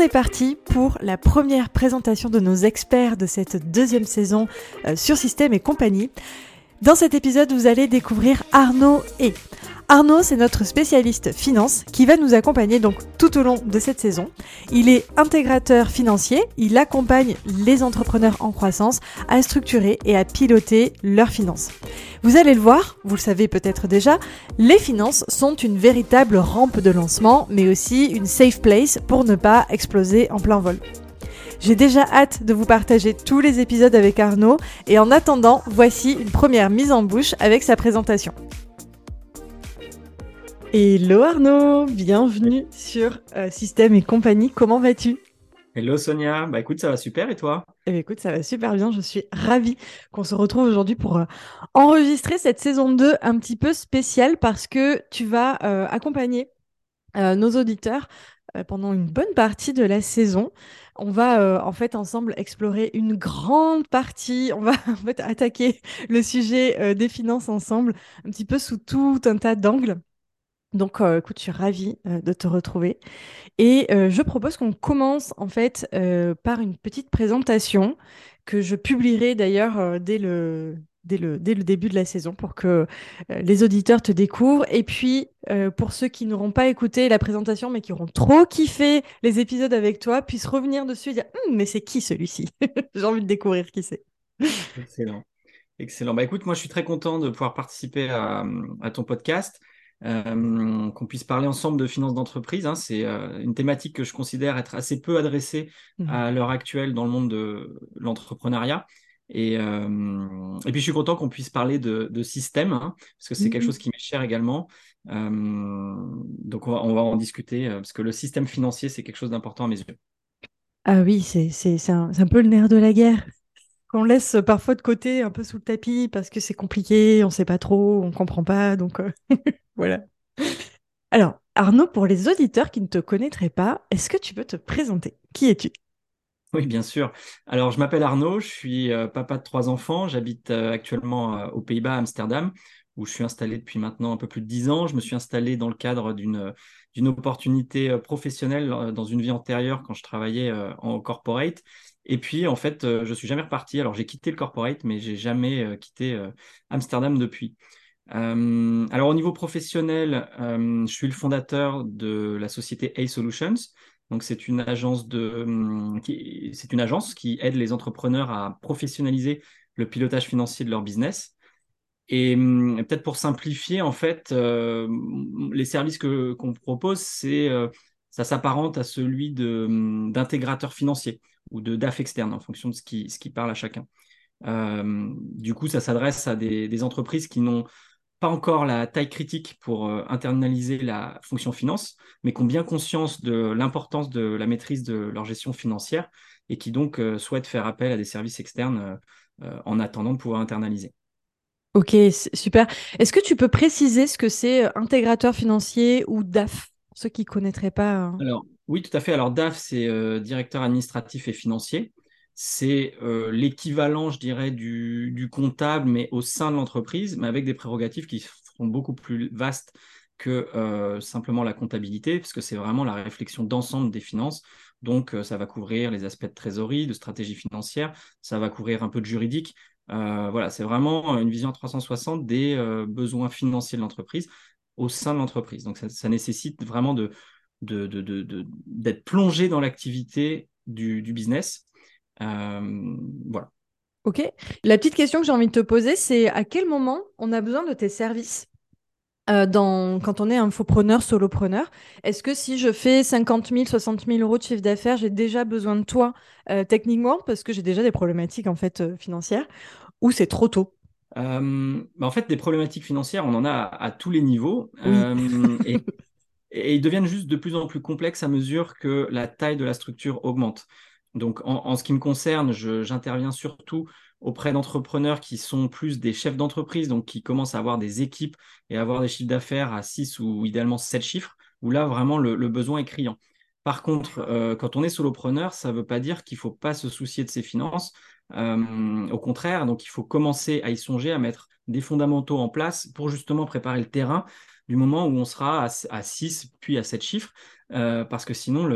on est parti pour la première présentation de nos experts de cette deuxième saison euh, sur Système et compagnie. Dans cet épisode, vous allez découvrir Arnaud et Arnaud, c'est notre spécialiste finance qui va nous accompagner donc tout au long de cette saison. Il est intégrateur financier, il accompagne les entrepreneurs en croissance à structurer et à piloter leurs finances. Vous allez le voir, vous le savez peut-être déjà, les finances sont une véritable rampe de lancement, mais aussi une safe place pour ne pas exploser en plein vol. J'ai déjà hâte de vous partager tous les épisodes avec Arnaud et en attendant, voici une première mise en bouche avec sa présentation. Hello Arnaud, bienvenue sur euh, Système et compagnie. Comment vas-tu? Hello Sonia, bah écoute, ça va super et toi? Eh bien, écoute, ça va super bien. Je suis ravie qu'on se retrouve aujourd'hui pour euh, enregistrer cette saison 2 un petit peu spéciale parce que tu vas euh, accompagner nos auditeurs pendant une bonne partie de la saison. On va en fait ensemble explorer une grande partie. On va en fait attaquer le sujet des finances ensemble, un petit peu sous tout un tas d'angles. Donc, euh, écoute, je suis ravie euh, de te retrouver. Et euh, je propose qu'on commence en fait par une petite présentation que je publierai d'ailleurs dès le, dès, le, dès le début de la saison pour que les auditeurs te découvrent. Et puis, pour ceux qui n'auront pas écouté la présentation mais qui auront trop kiffé les épisodes avec toi, puissent revenir dessus et dire hum, Mais c'est qui celui-ci? J'ai envie de découvrir qui c'est. Excellent. Excellent. Bah écoute, moi je suis très content de pouvoir participer à, à ton podcast. Euh, qu'on puisse parler ensemble de finances d'entreprise. Hein. C'est euh, une thématique que je considère être assez peu adressée mmh. à l'heure actuelle dans le monde de l'entrepreneuriat. Et, euh, et, puis je suis content qu'on puisse parler de, de système, hein, parce que c'est quelque mmh. chose qui m'est cher également. donc on va, on va, en discuter, parce que le système financier, c'est quelque chose d'important à mes yeux. Ah oui, c'est un, un peu le nerf de la guerre qu'on laisse parfois de côté, un peu sous le tapis, parce que c'est compliqué, on ne sait pas trop, on ne comprend pas. Donc Voilà. Alors, Arnaud, pour les auditeurs qui ne te connaîtraient pas, est-ce que tu peux te présenter? Qui es-tu? Oui, bien sûr. Alors, je m'appelle Arnaud, je suis euh, papa de trois enfants. J'habite euh, actuellement euh, aux Pays-Bas, à Amsterdam, où je suis installé depuis maintenant un peu plus de dix ans. Je me suis installé dans le cadre d'une opportunité professionnelle dans une vie antérieure quand je travaillais en corporate. Et puis, en fait, je suis jamais reparti. Alors, j'ai quitté le corporate, mais j'ai jamais quitté Amsterdam depuis. Euh, alors au niveau professionnel, euh, je suis le fondateur de la société A Solutions. Donc c'est une agence de, hum, c'est une agence qui aide les entrepreneurs à professionnaliser le pilotage financier de leur business. Et hum, peut-être pour simplifier, en fait, euh, les services que qu'on propose, c'est ça s'apparente à celui hum, d'intégrateur financier ou de DAF externe en fonction de ce qui, ce parle à chacun. du coup, ça s'adresse à des, entreprises qui n'ont pas encore la taille critique pour euh, internaliser la fonction finance, mais qui ont bien conscience de l'importance de la maîtrise de leur gestion financière et qui donc euh, souhaitent faire appel à des services externes euh, en attendant de pouvoir internaliser. Ok, super. Est-ce que tu peux préciser ce que c'est intégrateur financier ou DAF, ceux qui ne connaîtraient pas hein Alors, oui, tout à fait. Alors, DAF, c'est directeur administratif et financier c'est euh, l'équivalent, je dirais, du, comptable, mais au sein de l'entreprise, mais avec des prérogatives qui seront beaucoup plus vastes que euh, simplement la comptabilité, parce que c'est vraiment la réflexion d'ensemble des finances. Donc, euh, ça va couvrir les aspects de trésorerie, de stratégie financière, ça va couvrir un peu de juridique. voilà, c'est vraiment une vision 360 des besoins financiers de l'entreprise au sein de l'entreprise. Donc, ça, nécessite vraiment d'être plongé dans l'activité du, du business euh, voilà. Ok. La petite question que j'ai envie de te poser, c'est à quel moment on a besoin de tes services? Euh, dans, quand on est infopreneur, solopreneur, est-ce que si je fais 50 000, 60 000 euros de chiffre d'affaires, j'ai déjà besoin de toi euh, techniquement? Parce que j'ai déjà des problématiques en fait financières ou c'est trop tôt? Bah, En fait, des problématiques financières, on en a à, tous les niveaux et, et, ils deviennent juste de plus en plus complexes à mesure que la taille de la structure augmente. Donc, en, ce qui me concerne, j'interviens surtout auprès d'entrepreneurs qui sont plus des chefs d'entreprise, donc qui commencent à avoir des équipes et avoir des chiffres d'affaires à 6 ou idéalement 7 chiffres, où là, vraiment, le, besoin est criant. Par contre, euh, quand on est solopreneur, ça ne veut pas dire qu'il ne faut pas se soucier de ses finances. Euh, au contraire, donc il faut commencer à y songer, à mettre des fondamentaux en place pour justement préparer le terrain du moment où on sera à, 6 puis à 7 chiffres, euh, parce que sinon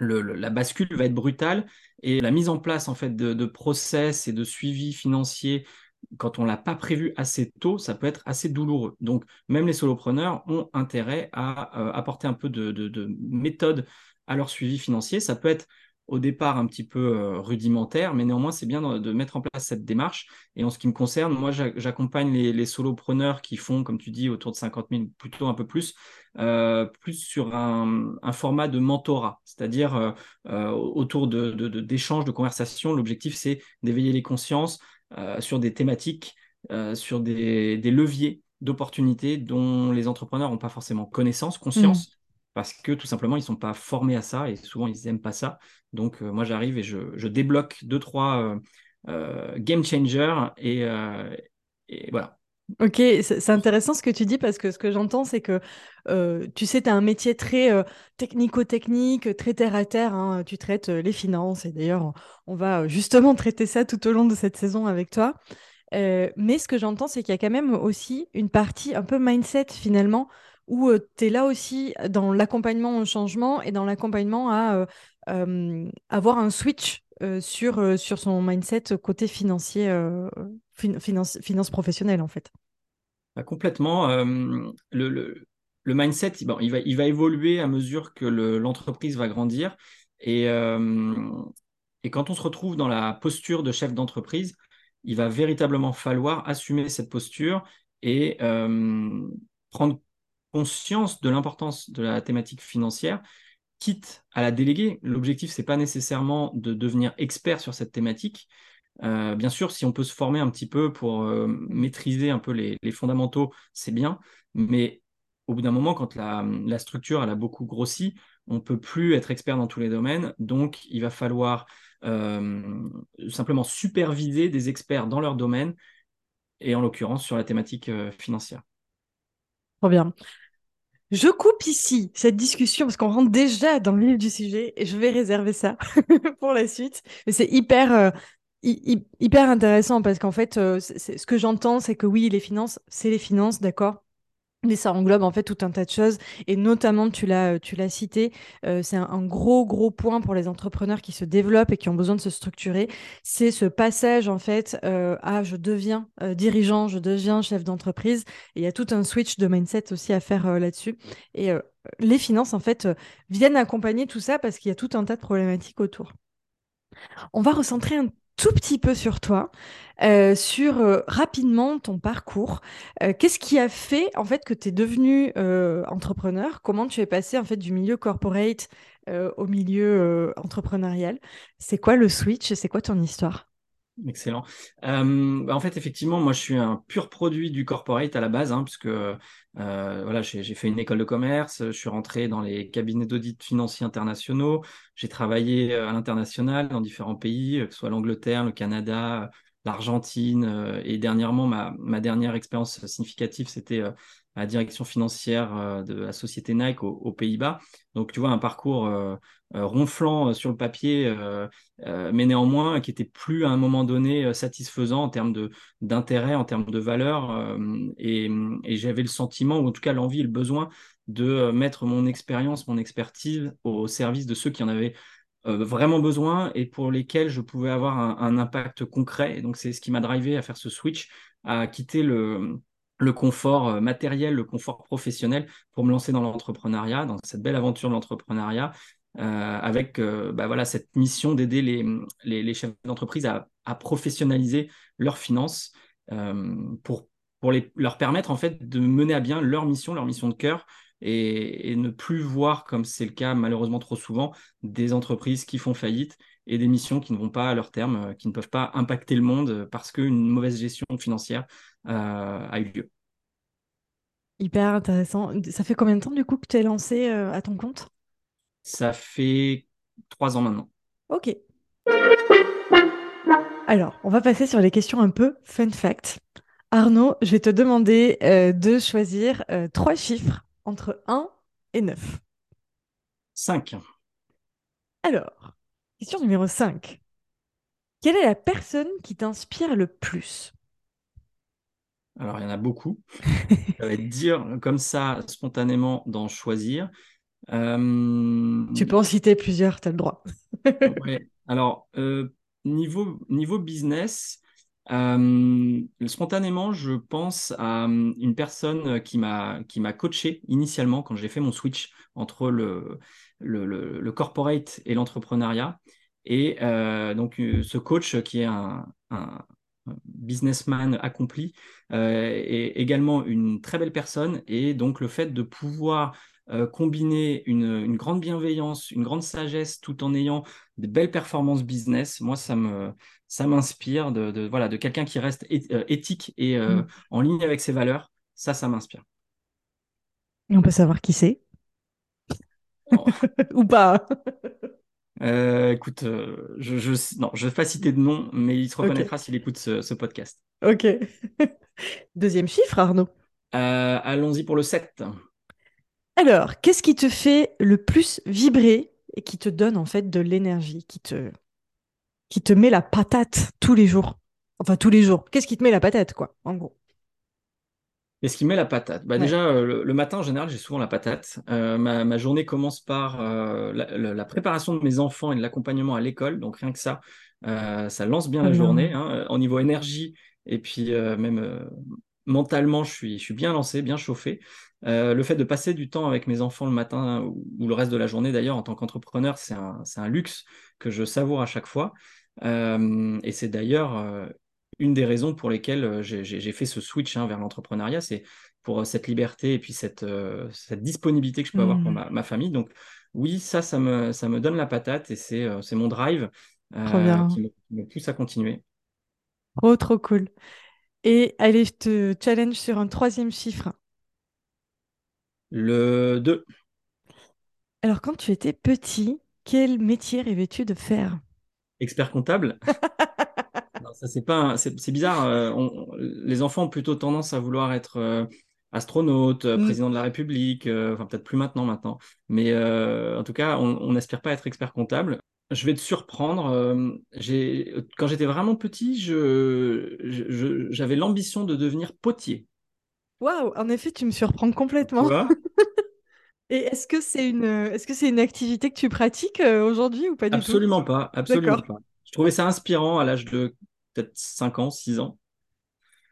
la bascule va être brutale et la mise en place en fait de, process et de suivi financier quand on l'a pas prévu assez tôt, ça peut être assez douloureux. Donc même les solopreneurs ont intérêt à euh, apporter un peu de, de, méthode à leur suivi financier. Ça peut être au départ un petit peu euh, rudimentaire, mais néanmoins, c'est bien de, mettre en place cette démarche. Et en ce qui me concerne, moi, j'accompagne les, solopreneurs qui font, comme tu dis, autour de 50 000, plutôt un peu plus, euh, plus sur un, format de mentorat, c'est-à-dire autour d'échanges, de, de, conversations. L'objectif, c'est d'éveiller les consciences sur des thématiques, sur des, leviers d'opportunités dont les entrepreneurs n'ont pas forcément connaissance, conscience. Mmh parce que tout simplement, ils ne sont pas formés à ça et souvent, ils n'aiment pas ça. Donc, euh, moi, j'arrive et je, débloque deux, trois euh, euh, game changers et, voilà. Ok, c'est intéressant ce que tu dis parce que ce que j'entends, c'est que tu sais, tu as un métier très technico-technique, très terre-à-terre. Hein. tu traites les finances et d'ailleurs, on va justement traiter ça tout au long de cette saison avec toi. mais ce que j'entends, c'est qu'il y a quand même aussi une partie un peu mindset finalement où tu es là aussi dans l'accompagnement au changement et dans l'accompagnement à avoir un switch sur, sur son mindset côté financier, finance, finance professionnelle en fait. Bah, complètement. le, le, le, mindset, bon, il, va, il va évoluer à mesure que l'entreprise va grandir. Et, et quand on se retrouve dans la posture de chef d'entreprise, il va véritablement falloir assumer cette posture et prendre conscience de l'importance de la thématique financière, quitte à la déléguer. L'objectif, c'est pas nécessairement de devenir expert sur cette thématique. Euh, bien sûr, si on peut se former un petit peu pour euh, maîtriser un peu les, fondamentaux, c'est bien. Mais au bout d'un moment, quand la, structure elle a beaucoup grossi, on peut plus être expert dans tous les domaines. Donc, il va falloir euh, simplement superviser des experts dans leur domaine et en l'occurrence sur la thématique financière. Trop bien. Je coupe ici cette discussion parce qu'on rentre déjà dans le vif du sujet et je vais réserver ça pour la suite. Mais c'est hyper, euh, hyper intéressant parce qu'en fait, euh, ce que j'entends, c'est que oui, les finances, c'est les finances, d'accord? Mais ça englobe en fait tout un tas de choses. Et notamment tu l'as l'as cité euh, c'est un, gros gros point pour les entrepreneurs qui se développent et qui ont besoin de se structurer. C'est ce passage en fait euh, à je deviens euh, dirigeant je deviens chef d'entreprise. Et il y a tout un switch de mindset aussi à faire là-dessus. Et les finances en fait viennent accompagner tout ça parce qu'il y a tout un tas de problématiques autour. On va recentrer un tout petit peu sur toi, euh, sur euh, rapidement ton parcours. Euh, qu'est-ce qui a fait en fait que tu es devenu entrepreneur? Comment tu es passé en fait du milieu corporate au milieu entrepreneurial? C'est quoi le switch C'est quoi ton histoire? Excellent. Euh, bah, en fait, effectivement, moi, je suis un pur produit du corporate à la base, hein, puisque euh, voilà, j'ai fait une école de commerce, je suis rentré dans les cabinets d'audit financiers internationaux, j'ai travaillé euh, à l'international dans différents pays, que ce soit l'Angleterre, le Canada, l'Argentine, et dernièrement, ma, ma dernière expérience significative, c'était la direction financière euh, de la société Nike aux, Pays-Bas. Donc, tu vois, un parcours euh, euh, ronflant sur le papier, mais néanmoins qui était plus à un moment donné satisfaisant en termes d'intérêt, en termes de valeur. et, j'avais le sentiment, ou en tout cas l'envie le besoin de mettre mon expérience, mon expertise au service de ceux qui en avaient vraiment besoin et pour lesquels je pouvais avoir un, un impact concret. Et donc, c'est ce qui m'a drivé à faire ce switch, à quitter le, le confort euh, matériel, le confort professionnel pour me lancer dans l'entrepreneuriat, dans cette belle aventure de l'entrepreneuriat, euh, avec euh, bah voilà, cette mission d'aider les, les, chefs d'entreprise à, professionnaliser leurs finances pour, pour les, leur permettre en fait de mener à bien leur mission, leur mission de cœur. Et, et ne plus voir, comme c'est le cas malheureusement trop souvent, des entreprises qui font faillite et des missions qui ne vont pas à leur terme, qui ne peuvent pas impacter le monde parce qu'une mauvaise gestion financière euh, a eu lieu. Hyper intéressant. Ça fait combien de temps du coup que tu es lancé euh, à ton compte? Ça fait trois ans maintenant. Ok. Alors, on va passer sur les questions un peu fun fact. Arnaud, je vais te demander euh, de choisir euh, trois chiffres entre 1 et 9. 5. Alors, question numéro 5. Quelle est la personne qui t'inspire le plus? Alors, il y en a beaucoup. Ça va être dire comme ça, spontanément, d'en choisir. Euh, Tu peux en citer plusieurs, tu as le droit. ouais. Alors, euh, niveau, niveau business, euh, spontanément, je pense à une personne qui m'a qui m'a coaché initialement quand j'ai fait mon switch entre le, le, le- le corporate et l'entrepreneuriat. Et euh, donc, euh, ce coach qui est un, businessman accompli euh, est également une très belle personne. Et donc, le fait de pouvoir combiner une, une grande bienveillance, une grande sagesse, tout en ayant des belles performances business, moi, ça me, ça m'inspire de, de- voilà, de quelqu'un qui reste éthique et euh, Mm. en ligne avec ses valeurs. Ça, ça m'inspire. Et on peut savoir qui c'est? Ou pas Euh, écoute, euh, je, je, non, je vais pas citer de nom, mais il se reconnaîtra s'il écoute ce, ce podcast. Ok. Deuxième chiffre, Arnaud. Euh, allons-y pour le 7. Alors, qu'est-ce qui te fait le plus vibrer et qui te donne en fait de l'énergie, qui te, qui te met la patate tous les jours? Enfin, tous les jours. Qu'est-ce qui te met la patate, quoi, en gros? Et ce qui met la patate bah Ouais. Déjà, euh, le, le matin, en général, j'ai souvent la patate. Euh, ma, ma journée commence par euh, la, préparation de mes enfants et de l'accompagnement à l'école. Donc, rien que ça, euh, ça lance bien la bien. journée. hein. Au niveau énergie et puis même mentalement, je suis, je suis bien lancé, bien chauffé. Le fait de passer du temps avec mes enfants le matin ou, ou le reste de la journée, d'ailleurs, en tant qu'entrepreneur, c'est un, un luxe que je savoure à chaque fois. Euh, et c'est d'ailleurs euh, une des raisons pour lesquelles euh, j'ai fait ce switch hein, vers l'entrepreneuriat, c'est pour euh, cette liberté et puis cette, euh, cette disponibilité que je peux avoir pour Hmm, ma, ma famille. Donc oui, ça, ça me, ça me donne la patate et c'est mon drive euh, qui me, me pousse à continuer. Trop, trop cool. Et allez, je te challenge sur un troisième chiffre. Le 2, Alors, quand tu étais petit, quel métier rêvais-tu de faire? expert comptable. Ça, c'est pas c'est bizarre. euh, on- les enfants ont plutôt tendance à vouloir être euh, astronaute, euh, Hmm, président de la République, enfin peut-être plus maintenant maintenant. Mais en tout cas, on n'aspire pas à être expert comptable. Je vais te surprendre. quand j'étais vraiment petit, je, j'avais l'ambition de devenir potier. Waouh, en effet, tu me surprends Tu complètement. vois? Et est-ce que c'est une, est-ce que c'est une activité que tu pratiques aujourd'hui ou pas du tout? Absolument pas, absolument pas. Je trouvais ça inspirant à l'âge de peut-être 5 ans, 6 ans.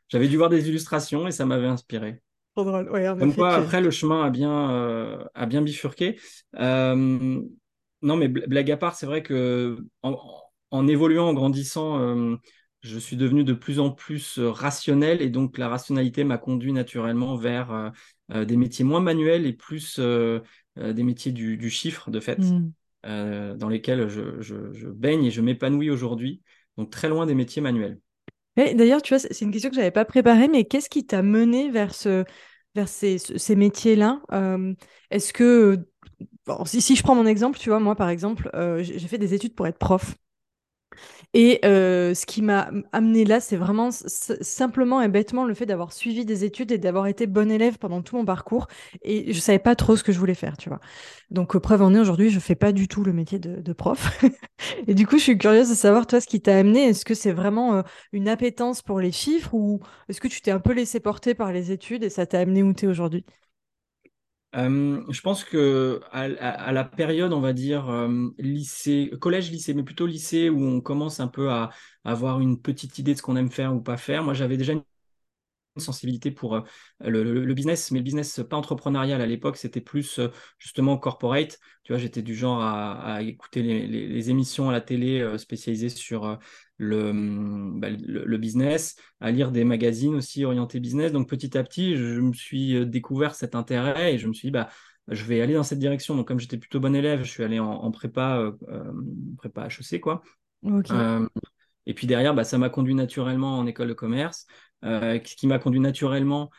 J'avais dû voir des illustrations et ça m'avait inspiré. Trop drôle. Ouais, en Comme quoi, après, le chemin a bien, euh, a bien bifurqué. Euh, non, mais bl- blague à part, c'est vrai que en, en évoluant, en grandissant, euh, je suis devenu de plus en plus rationnel et donc la rationalité m'a conduit naturellement vers des métiers moins manuels et plus des métiers du, du chiffre, de fait, Hmm. euh, dans lesquels je, je- je baigne et je m'épanouis aujourd'hui. Donc très loin des métiers manuels. D'ailleurs, tu vois, c'est une question que j'avais pas préparée, mais qu'est-ce qui t'a mené vers ce, vers ces, ce- ces métiers-là? Euh, est-ce que, si, je prends mon exemple, tu vois, moi, par exemple, euh, j'ai fait des études pour être prof. Et euh, ce qui m'a amené là, c'est vraiment simplement et bêtement le fait d'avoir suivi des études et d'avoir été bonne élève pendant tout mon parcours. Et je savais pas trop ce que je voulais faire, tu vois. Donc, euh, preuve en est, aujourd'hui, je fais pas du tout le métier de, de prof. Et du coup, je suis curieuse de savoir, toi, ce qui t'a amené. Est-ce que c'est vraiment euh, une appétence pour les chiffres ou est-ce que tu t'es un peu laissé porter par les études et ça t'a amené où t'es aujourd'hui? Euh, je pense que à, la période, on va dire euh, lycée, collège, lycée, mais plutôt lycée, où on commence un peu à, avoir une petite idée de ce qu'on aime faire ou pas faire. Moi, j'avais déjà une sensibilité pour euh, le, business, mais le business pas entrepreneurial à l'époque, c'était plus justement corporate. Tu vois, j'étais du genre à, écouter les, émissions à la télé spécialisées sur le, hum, bah, le, le business, à lire des magazines aussi orientés business. Donc petit à petit, je me suis euh, découvert cet intérêt et je me suis dit, bah, je vais aller dans cette direction. Donc comme j'étais plutôt bon élève, je suis allé en, en prépa, euh, euh, prépa HEC, quoi. Euh, et puis derrière, bah, ça m'a conduit naturellement en école de commerce, ce qui m'a conduit naturellement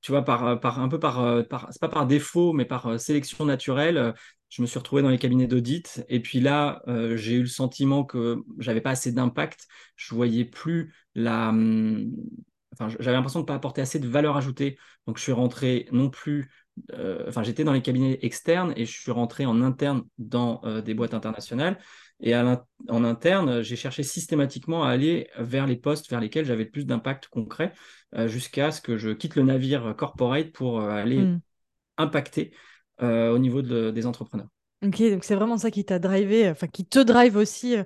tu vois, par un peu par, par c'est pas par défaut, mais par sélection naturelle, je me suis retrouvé dans les cabinets d'audit. Et puis là, j'ai eu le sentiment que j'avais pas assez d'impact. Je voyais plus la, hum, enfin, j'avais l'impression de ne pas apporter assez de valeur ajoutée. Donc, je suis rentré non plus euh, enfin, j'étais dans les cabinets externes et je suis rentré en interne dans euh, des boîtes internationales. Et en interne, j'ai cherché systématiquement à aller vers les postes vers lesquels j'avais le plus d'impact concret euh, jusqu'à ce que je quitte le navire corporate pour aller hmm. impacter au niveau des entrepreneurs. Ok, donc c'est vraiment ça qui t'a drivé, enfin qui te drive aussi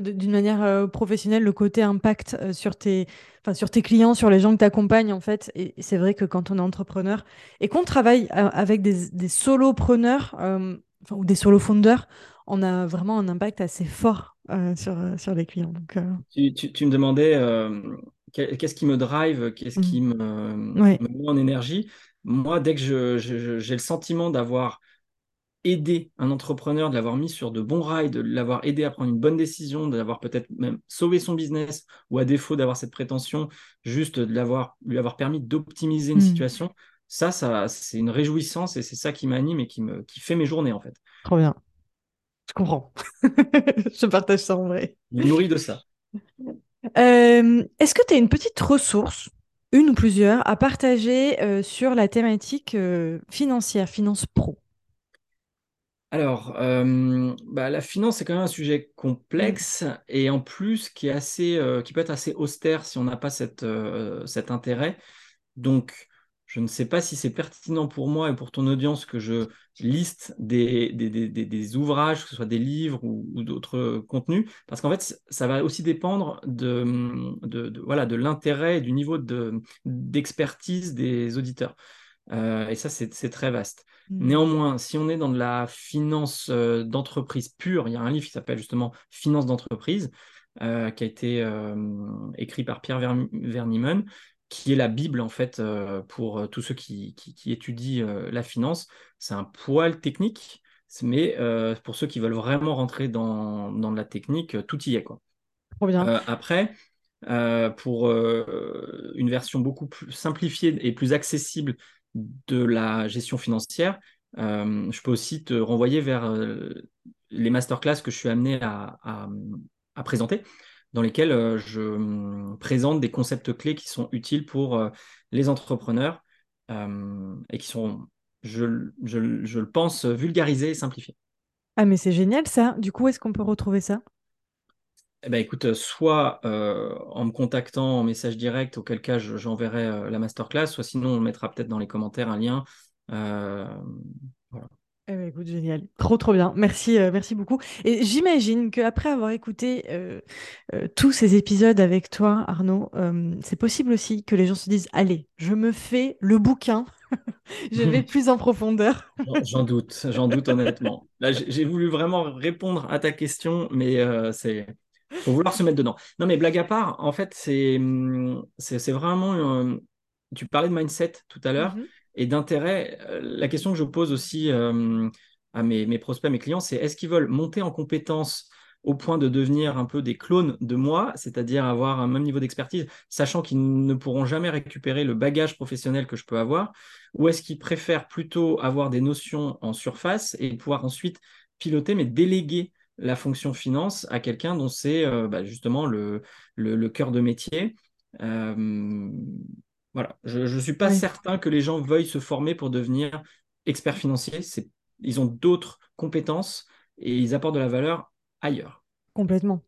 d'une manière euh, professionnelle le côté impact euh, sur, tes, sur tes clients, sur les gens que tu accompagnes en fait. Et c'est vrai que quand on est entrepreneur et qu'on travaille euh, avec des, des solopreneurs ou des solo-founders, on a vraiment un impact assez fort sur, sur les clients. Donc, tu, tu, me demandais qu'est-ce qui me drive, qu'est-ce qui mmh. me, me, met en énergie? Moi, dès que j'ai le sentiment d'avoir aider un entrepreneur, de l'avoir mis sur de bons rails, de l'avoir aidé à prendre une bonne décision, de l'avoir peut-être même sauvé son business, ou à défaut d'avoir cette prétention, juste de l'avoir, lui avoir permis d'optimiser une hmm. situation, ça, ça c'est une réjouissance et c'est ça qui m'anime et qui, me, qui fait mes journées en fait. Trop bien. Je comprends. je partage ça en vrai. Je me nourris de ça. Euh, est-ce que tu as une petite ressource, une ou plusieurs, à partager euh, sur la thématique euh, financière, finance pro? Alors, bah, la finance, c'est quand même un sujet complexe et en plus qui, est assez, qui peut être assez austère si on n'a pas cette, cet intérêt. Donc, je ne sais pas si c'est pertinent pour moi et pour ton audience que je liste des, des, ouvrages, que ce soit des livres ou, d'autres contenus, parce qu'en fait, ça va aussi dépendre de, de, voilà, de l'intérêt et du niveau d'expertise des auditeurs. et ça, c'est très vaste. Mm. Néanmoins, si on est dans de la finance euh, d'entreprise pure, il y a un livre qui s'appelle justement Finance d'entreprise, euh, qui a été euh, écrit par Pierre Verniman, qui est la Bible en fait pour tous ceux qui, étudient la finance. C'est un poil technique, mais pour ceux qui veulent vraiment rentrer dans, la technique, tout y est. Quoi. après, pour une version beaucoup plus simplifiée et plus accessible de la gestion financière, euh, je peux aussi te renvoyer vers euh, les masterclass que je suis amené à, présenter, dans lesquels euh, je présente des concepts clés qui sont utiles pour les entrepreneurs et qui sont, je, je, le pense, vulgarisés et simplifiés. Ah mais c'est génial ça. Du coup, est-ce qu'on peut retrouver ça? Eh ben, écoute, soit euh, en me contactant en message direct, auquel cas j'enverrai euh, la masterclass, soit sinon on mettra peut-être dans les commentaires un lien. Euh, voilà. Eh ben, écoute, génial. Trop, trop bien. Merci, merci beaucoup. Et j'imagine qu'après avoir écouté tous ces épisodes avec toi, Arnaud, c'est possible aussi que les gens se disent Allez, je me fais le bouquin. je vais plus en profondeur. j'en doute, j'en doute honnêtement. Là, j'ai voulu vraiment répondre à ta question, mais c'est faut vouloir se mettre dedans. Non, mais blague à part, en fait, c'est c'est vraiment. tu parlais de mindset tout à l'heure mm-hmm. Et d'intérêt. Euh, la question que je pose aussi euh, à mes, mes, prospects, mes clients, c'est est-ce qu'ils veulent monter en compétence au point de devenir un peu des clones de moi, c'est-à-dire avoir un même niveau d'expertise, sachant qu'ils ne pourront jamais récupérer le bagage professionnel que je peux avoir, ou est-ce qu'ils préfèrent plutôt avoir des notions en surface et pouvoir ensuite piloter, mais déléguer la fonction finance à quelqu'un dont c'est euh, bah, justement le, cœur de métier. Voilà, je ne suis pas certain que les gens veuillent se former pour devenir experts financiers. Ils ont d'autres compétences et ils apportent de la valeur ailleurs. Complètement.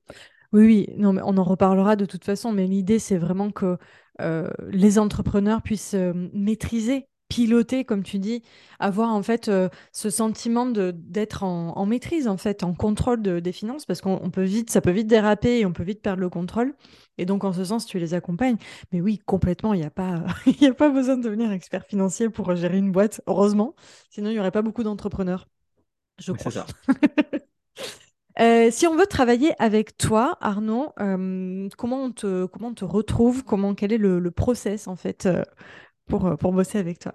Oui, oui, non, mais on en reparlera de toute façon, mais l'idée, c'est vraiment que euh, les entrepreneurs puissent maîtriser piloter, comme tu dis, avoir en fait euh, ce sentiment d'être en, maîtrise, en fait, en contrôle de, des finances, parce qu'on peut vite, ça peut vite déraper et on peut vite perdre le contrôle. Et donc, en ce sens, tu les accompagnes. Mais oui, complètement, il n'y a, pas, a pas besoin de devenir expert financier pour gérer une boîte, heureusement. Sinon, il n'y aurait pas beaucoup d'entrepreneurs. Je crois. Ça. Euh, si on veut travailler avec toi, Arnaud, euh, comment, on te, comment on te retrouve? Comment, Quel est le, le process en fait pour, pour bosser avec toi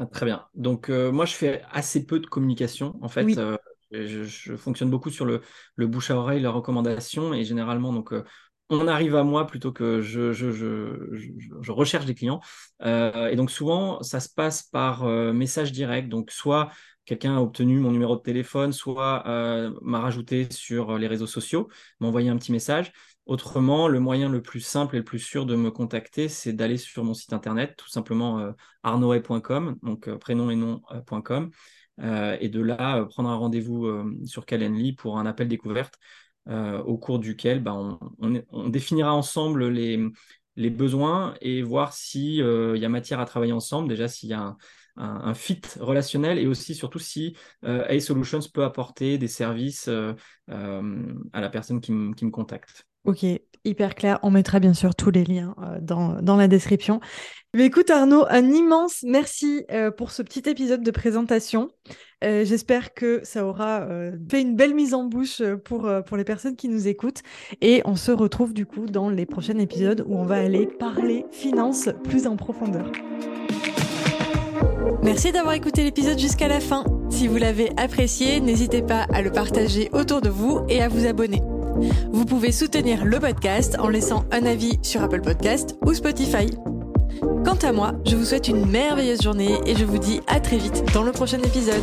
ah, très bien. Donc, euh, moi, je fais assez peu de communication. En fait, euh, je, fonctionne beaucoup sur le, le, bouche à oreille, la recommandation. Et généralement, donc, euh, on arrive à moi plutôt que je, je, je, recherche des clients. Euh, et donc souvent, ça se passe par euh, message direct. Donc soit quelqu'un a obtenu mon numéro de téléphone, soit euh, m'a rajouté sur les réseaux sociaux, m'a envoyé un petit message. Autrement, le moyen le plus simple et le plus sûr de me contacter, c'est d'aller sur mon site internet, tout simplement arnoet.com, donc prénom et nom.com, et de là prendre un rendez-vous sur Calendly pour un appel découverte euh, au cours duquel bah, on, définira ensemble les, besoins et voir s'il euh, y a matière à travailler ensemble, déjà s'il y a un, fit relationnel et aussi surtout si euh, A-Solutions peut apporter des services à la personne qui me contacte. Ok, hyper clair. On mettra bien sûr tous les liens dans, dans, la description. Mais écoute Arnaud, un immense merci pour ce petit épisode de présentation. Euh, j'espère que ça aura euh, fait une belle mise en bouche euh, pour, pour les personnes qui nous écoutent. Et on se retrouve du coup dans les prochains épisodes où on va aller parler finance plus en profondeur. Merci d'avoir écouté l'épisode jusqu'à la fin. Si vous l'avez apprécié, n'hésitez pas à le partager autour de vous et à vous abonner. Vous pouvez soutenir le podcast en laissant un avis sur Apple Podcast ou Spotify. Quant à moi, je vous souhaite une merveilleuse journée et je vous dis à très vite dans le prochain épisode.